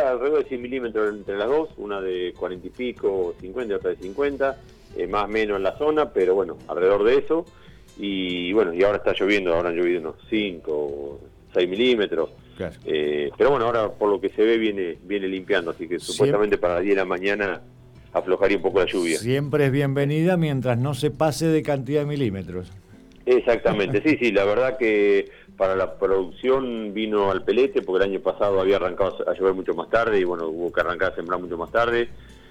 alrededor de 100 milímetros entre las dos, una de 40 y pico, 50 y otra de 50, eh, más o menos en la zona, pero bueno, alrededor de eso. Y bueno, y ahora está lloviendo, ahora han llovido unos 5, 6 milímetros. Eh, pero bueno, ahora por lo que se ve viene viene limpiando, así que supuestamente para las 10 de la mañana aflojaría un poco la lluvia. Siempre es bienvenida mientras no se pase de cantidad de milímetros. Exactamente, sí, sí, la verdad que para la producción vino al pelete, porque el año pasado había arrancado a llover mucho más tarde y bueno, hubo que arrancar a sembrar mucho más tarde.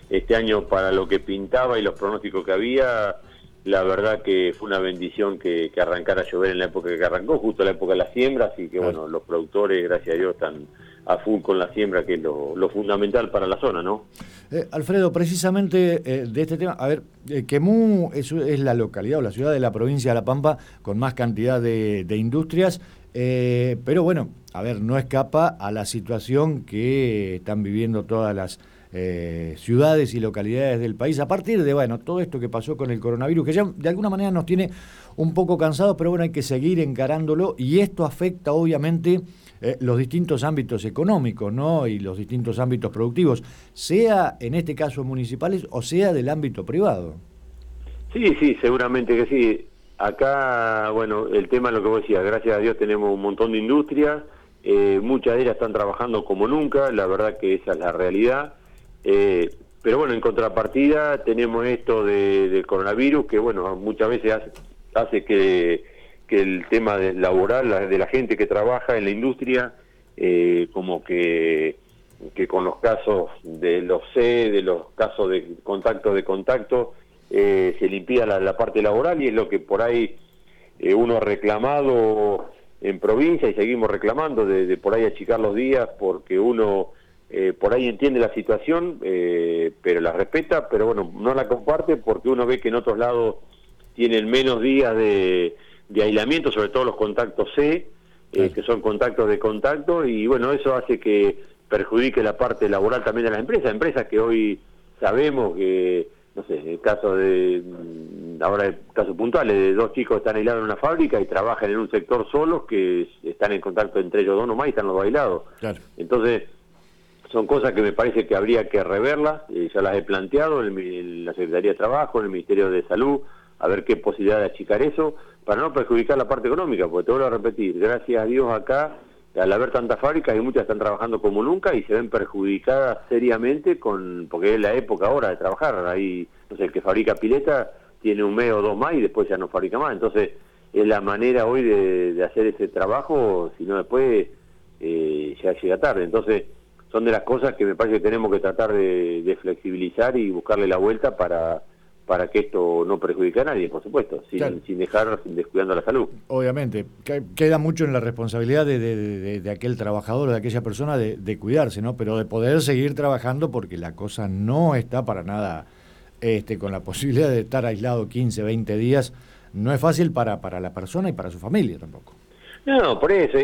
Este año para lo que pintaba y los pronósticos que había, la verdad que fue una bendición que, arrancara a llover en la época que arrancó, justo en la época de la siembra, así que bueno, los productores, gracias a Dios, están a full con la siembra, que es lo, fundamental para la zona, ¿no? Eh, Alfredo, precisamente eh, de este tema, a ver, eh, Quemú es, la localidad o la ciudad de la provincia de La Pampa con más cantidad de, industrias, pero bueno, a ver, no escapa a la situación que están viviendo todas las eh, ciudades y localidades del país, a partir de, bueno, todo esto que pasó con el coronavirus, que ya de alguna manera nos tiene un poco cansados, pero bueno, hay que seguir encarándolo y esto afecta obviamente eh, los distintos ámbitos económicos, ¿no? Y los distintos ámbitos productivos, sea en este caso municipales o sea del ámbito privado. Sí, sí, seguramente que sí. Acá, bueno, el tema lo que vos decías, gracias a Dios tenemos un montón de industrias, eh, muchas de ellas están trabajando como nunca, la verdad que esa es la realidad. Eh, pero bueno, en contrapartida tenemos esto del coronavirus que bueno, muchas veces hace, que, el tema laboral de la gente que trabaja en la industria, eh, como que, que con los casos de los C, de los casos de contacto de contacto, eh, se limpia la, parte laboral y es lo que por ahí uno ha reclamado en provincia y seguimos reclamando de, de por ahí achicar los días porque uno eh, por ahí entiende la situación, eh, pero la respeta, pero bueno, no la comparte porque uno ve que en otros lados tienen menos días de, aislamiento, sobre todo los contactos C, eh, que son contactos de contacto, y bueno, eso hace que perjudique la parte laboral también de las empresas, empresas que hoy sabemos que, no sé, el caso de, mm, ahora el caso puntual, de dos chicos que están aislados en una fábrica y trabajan en un sector solos que están en contacto entre ellos dos nomás y están los bailados. Entonces, son cosas que me parece que habría que reverlas, eh, ya las he planteado en, la Secretaría de Trabajo, en el Ministerio de Salud, a ver qué posibilidad de achicar eso, para no perjudicar la parte económica, porque te vuelvo a repetir, gracias a Dios acá, al haber tantas fábricas y muchas están trabajando como nunca y se ven perjudicadas seriamente con porque es la época ahora de trabajar, ahí, no sé, el que fabrica pileta tiene un mes o dos más y después ya no fabrica más, entonces es la manera hoy de, hacer ese trabajo, si no después eh, ya llega tarde, entonces son de las cosas que me parece que tenemos que tratar de, flexibilizar y buscarle la vuelta para para que esto no perjudique a nadie, por supuesto, sin, sin dejar descuidando la salud. Obviamente, queda mucho en la responsabilidad de, de, aquel trabajador, de aquella persona, de, cuidarse, ¿no? Pero de poder seguir trabajando porque la cosa no está para nada este, con la posibilidad de estar aislado 15, 20 días, no es fácil para, para la persona y para su familia tampoco. No, por eso.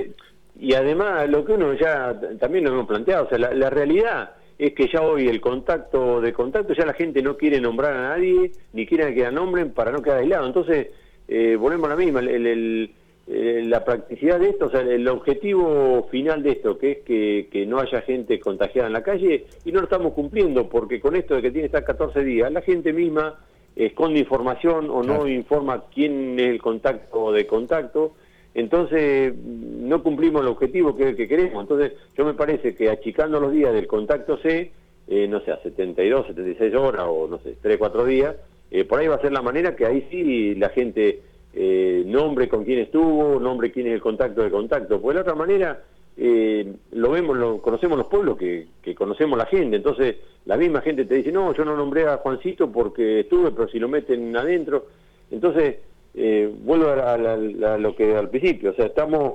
Y además, lo que uno ya también lo hemos planteado, o sea, la, realidad es que ya hoy el contacto de contacto, ya la gente no quiere nombrar a nadie, ni quiere que la nombren para no quedar aislado. Entonces, eh, volvemos a la misma, el, la practicidad de esto, o sea, el objetivo final de esto, que es que, que, no haya gente contagiada en la calle, y no lo estamos cumpliendo, porque con esto de que tiene estar 14 días, la gente misma esconde información o no informa quién es el contacto de contacto, entonces no cumplimos el objetivo que, que queremos. Entonces yo me parece que achicando los días del contacto C, eh, no sé, a 72, 76 horas o no sé, 3, 4 días, eh, por ahí va a ser la manera que ahí sí la gente eh, nombre con quién estuvo, nombre quién es el contacto de contacto. Pues de la otra manera lo vemos, lo conocemos los pueblos que, que conocemos la gente. Entonces la misma gente te dice, no, yo no nombré a Juancito porque estuve, pero si lo meten adentro. Entonces eh, vuelvo a, lo que al principio, o sea, estamos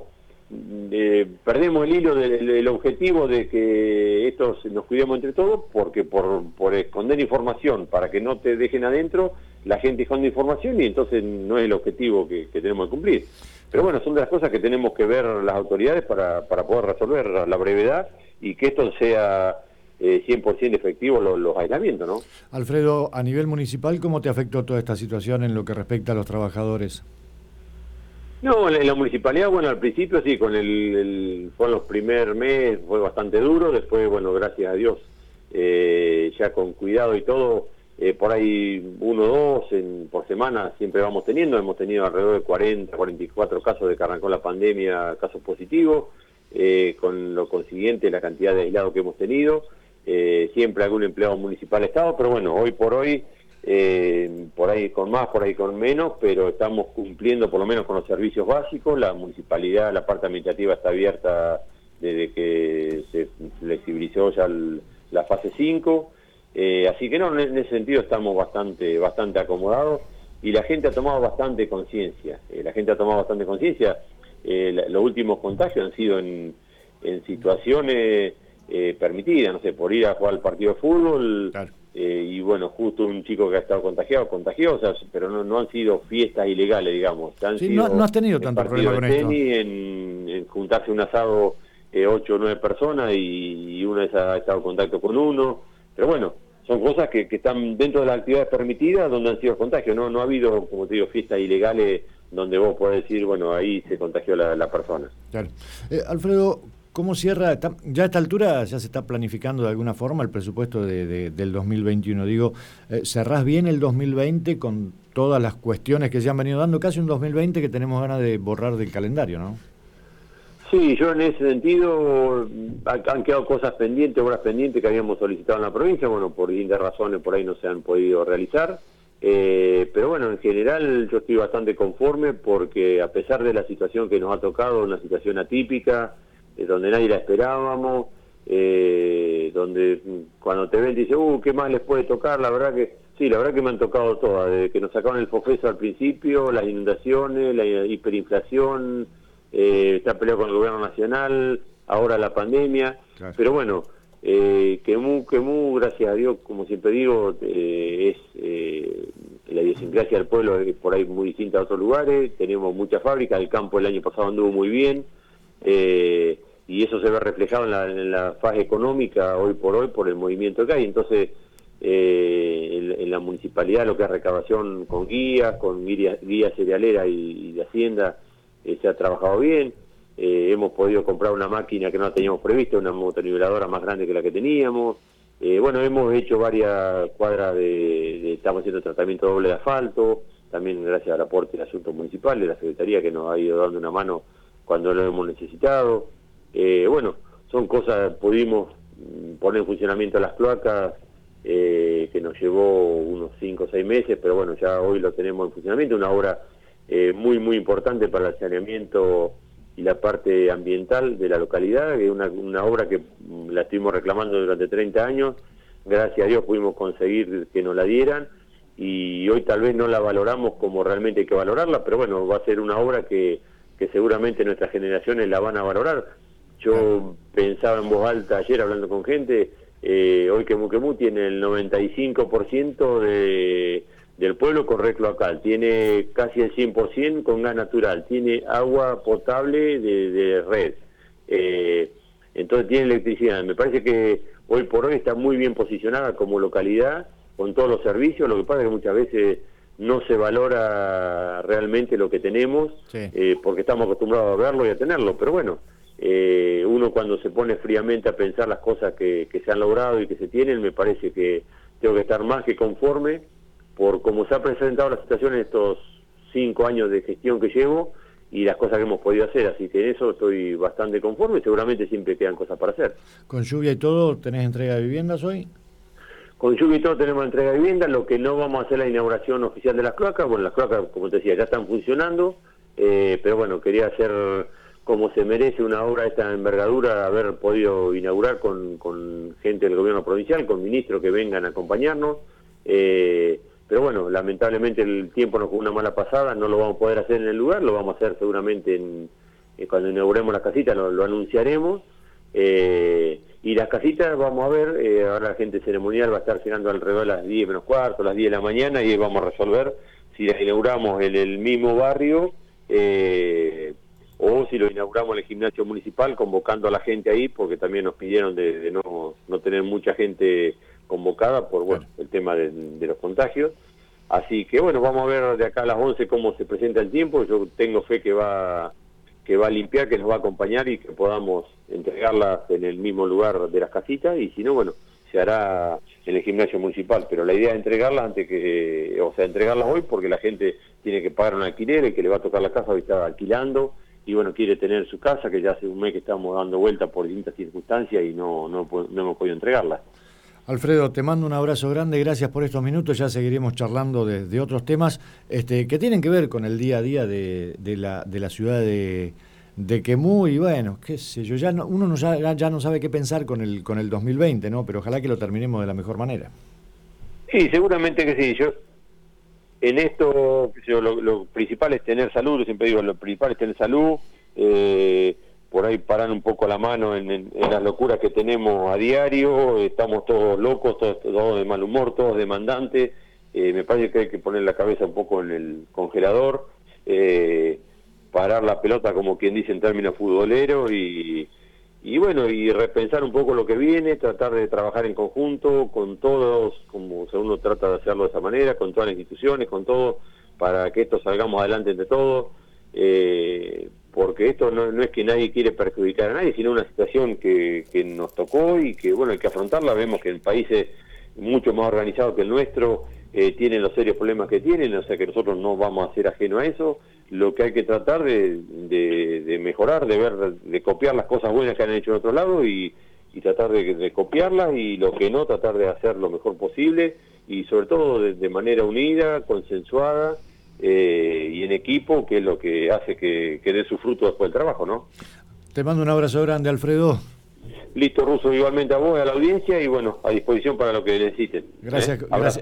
eh, perdemos el hilo del, objetivo de que esto nos cuidemos entre todos, porque por, por esconder información para que no te dejen adentro, la gente esconde información y entonces no es el objetivo que, tenemos que cumplir. Pero bueno, son de las cosas que tenemos que ver las autoridades para, para poder resolver la brevedad y que esto sea eh, 100% efectivo los, los, aislamientos, ¿no? Alfredo, a nivel municipal, ¿cómo te afectó toda esta situación en lo que respecta a los trabajadores? No, en la municipalidad, bueno, al principio sí, con el, fue los primer mes, fue bastante duro, después, bueno, gracias a Dios, eh, ya con cuidado y todo, eh, por ahí uno o dos en, por semana siempre vamos teniendo, hemos tenido alrededor de 40, 44 casos de que arrancó la pandemia, casos positivos, eh, con lo consiguiente la cantidad de aislados que hemos tenido, siempre algún empleado municipal estado, pero bueno, hoy por hoy eh, por ahí con más, por ahí con menos, pero estamos cumpliendo por lo menos con los servicios básicos. La municipalidad, la parte administrativa está abierta desde que se flexibilizó ya la fase 5. Eh, así que no, en ese sentido estamos bastante, bastante acomodados y la gente ha tomado bastante conciencia. Eh, la gente ha tomado bastante conciencia. los últimos contagios han sido en situaciones permitidas, no sé, por ir a jugar al partido de fútbol. Eh, y bueno, justo un chico que ha estado contagiado, contagiosas, pero no, no han sido fiestas ilegales, digamos. sí, no, has tenido tanto problema con esto. En, en, juntarse un asado eh, ocho o nueve personas y, una vez ha estado en contacto con uno, pero bueno, son cosas que, que, están dentro de las actividades permitidas donde han sido contagios, no, no ha habido, como te digo, fiestas ilegales donde vos podés decir, bueno, ahí se contagió la, la persona. Claro. Eh, Alfredo, ¿Cómo cierra? ya a esta altura ya se está planificando de alguna forma el presupuesto de, del 2021. Digo, eh, ¿cerrás bien el 2020 con todas las cuestiones que se han venido dando? Casi un 2020 que tenemos ganas de borrar del calendario, ¿no? Sí, yo en ese sentido han quedado cosas pendientes, obras pendientes que habíamos solicitado en la provincia, bueno, por distintas razones por ahí no se han podido realizar. Eh, pero bueno, en general yo estoy bastante conforme porque a pesar de la situación que nos ha tocado, una situación atípica, donde nadie la esperábamos, eh, donde cuando te ven te dicen, uh, ¿qué más les puede tocar? La verdad que, sí, la verdad que me han tocado todas, desde que nos sacaron el FOFESO al principio, las inundaciones, la hiperinflación, eh, está peleado con el gobierno nacional, ahora la pandemia, pero bueno, eh, que muy, gracias a Dios, como siempre digo, eh, es eh, la idiosincrasia del pueblo es por ahí muy distinta a otros lugares, tenemos muchas fábricas, el campo el año pasado anduvo muy bien, eh, y eso se ve reflejado en la, fase económica hoy por hoy por el movimiento que hay. Entonces, eh, en, la municipalidad lo que es recabación con guías, con guías guía cerealera y, de hacienda, eh, se ha trabajado bien. Eh, hemos podido comprar una máquina que no teníamos previsto, una motoniveladora más grande que la que teníamos. bueno, hemos hecho varias cuadras de, estamos haciendo tratamiento doble de asfalto, también gracias al aporte del asunto municipal, de la Secretaría que nos ha ido dando una mano cuando lo hemos necesitado. Eh, bueno, son cosas, pudimos poner en funcionamiento las cloacas, eh, que nos llevó unos 5 o 6 meses, pero bueno, ya hoy lo tenemos en funcionamiento, una obra eh, muy, muy importante para el saneamiento y la parte ambiental de la localidad, es una, una obra que mm, la estuvimos reclamando durante 30 años, gracias a Dios pudimos conseguir que nos la dieran, y hoy tal vez no la valoramos como realmente hay que valorarla, pero bueno, va a ser una obra que que seguramente nuestras generaciones la van a valorar. Yo pensaba en voz alta ayer hablando con gente, eh, hoy que Muquemú tiene el 95% de, del pueblo con red cloacal, tiene casi el 100% con gas natural, tiene agua potable de, red, eh, entonces tiene electricidad. Me parece que hoy por hoy está muy bien posicionada como localidad con todos los servicios, lo que pasa es que muchas veces no se valora realmente lo que tenemos eh, porque estamos acostumbrados a verlo y a tenerlo, pero bueno, eh, uno cuando se pone fríamente a pensar las cosas que, se han logrado y que se tienen, me parece que tengo que estar más que conforme por cómo se ha presentado la situación en estos cinco años de gestión que llevo y las cosas que hemos podido hacer, así que en eso estoy bastante conforme, seguramente siempre quedan cosas para hacer. ¿Con lluvia y todo tenés entrega de viviendas hoy? Con lluvia y todo tenemos entrega de vivienda, lo que no vamos a hacer la inauguración oficial de las cloacas, bueno, las cloacas, como te decía, ya están funcionando, eh, pero bueno, quería hacer como se merece una obra de esta envergadura, haber podido inaugurar con, gente del gobierno provincial, con ministros que vengan a acompañarnos, eh, pero bueno, lamentablemente el tiempo nos fue una mala pasada, no lo vamos a poder hacer en el lugar, lo vamos a hacer seguramente en, cuando inauguremos la casita, lo, anunciaremos, eh, y las casitas, vamos a ver, eh, ahora la gente ceremonial va a estar llegando alrededor de las 10 menos cuarto, las 10 de la mañana, y vamos a resolver si las inauguramos en el mismo barrio o si lo inauguramos en el gimnasio municipal, convocando a la gente ahí, porque también nos pidieron de, no, no, tener mucha gente convocada por bueno el tema de, los contagios. Así que bueno, vamos a ver de acá a las 11 cómo se presenta el tiempo. Yo tengo fe que va que va a limpiar, que nos va a acompañar y que podamos entregarlas en el mismo lugar de las casitas y si no, bueno, se hará en el gimnasio municipal, pero la idea es entregarlas antes que, o sea, entregarlas hoy porque la gente tiene que pagar un alquiler, el que le va a tocar la casa hoy está alquilando y bueno, quiere tener su casa, que ya hace un mes que estamos dando vuelta por distintas circunstancias y no, no, no hemos podido entregarla. Alfredo, te mando un abrazo grande, gracias por estos minutos, ya seguiremos charlando de, otros temas este, que tienen que ver con el día a día de, la, de la ciudad de, de Quemú y bueno, qué sé yo, ya uno no, ya, ya, no sabe qué pensar con el, con el 2020, ¿no? Pero ojalá que lo terminemos de la mejor manera. Sí, seguramente que sí. Yo en esto, lo, principal es tener salud, yo siempre digo, lo principal es tener salud, eh, por ahí paran un poco la mano en, las locuras que tenemos a diario, estamos todos locos, todos, de mal humor, todos demandantes, eh, me parece que hay que poner la cabeza un poco en el congelador, eh, parar la pelota como quien dice en términos futboleros y, y bueno, y repensar un poco lo que viene, tratar de trabajar en conjunto con todos, como uno trata de hacerlo de esa manera, con todas las instituciones, con todo, para que esto salgamos adelante entre todos. Eh, porque esto no, es que nadie quiere perjudicar a nadie, sino una situación que, nos tocó y que, bueno, hay que afrontarla. Vemos que en países mucho más organizados que el nuestro eh, tienen los serios problemas que tienen, o sea que nosotros no vamos a ser ajeno a eso. Lo que hay que tratar de, de, mejorar, de ver, de copiar las cosas buenas que han hecho en otro lado y, tratar de, copiarlas y lo que no, tratar de hacer lo mejor posible y sobre todo de manera unida, consensuada eh, y en equipo, que es lo que hace que, dé su fruto después del trabajo, ¿no? Te mando un abrazo grande, Alfredo. Listo, Ruso, igualmente a vos, a la audiencia y bueno, a disposición para lo que necesiten. Gracias, ¿eh? gracias,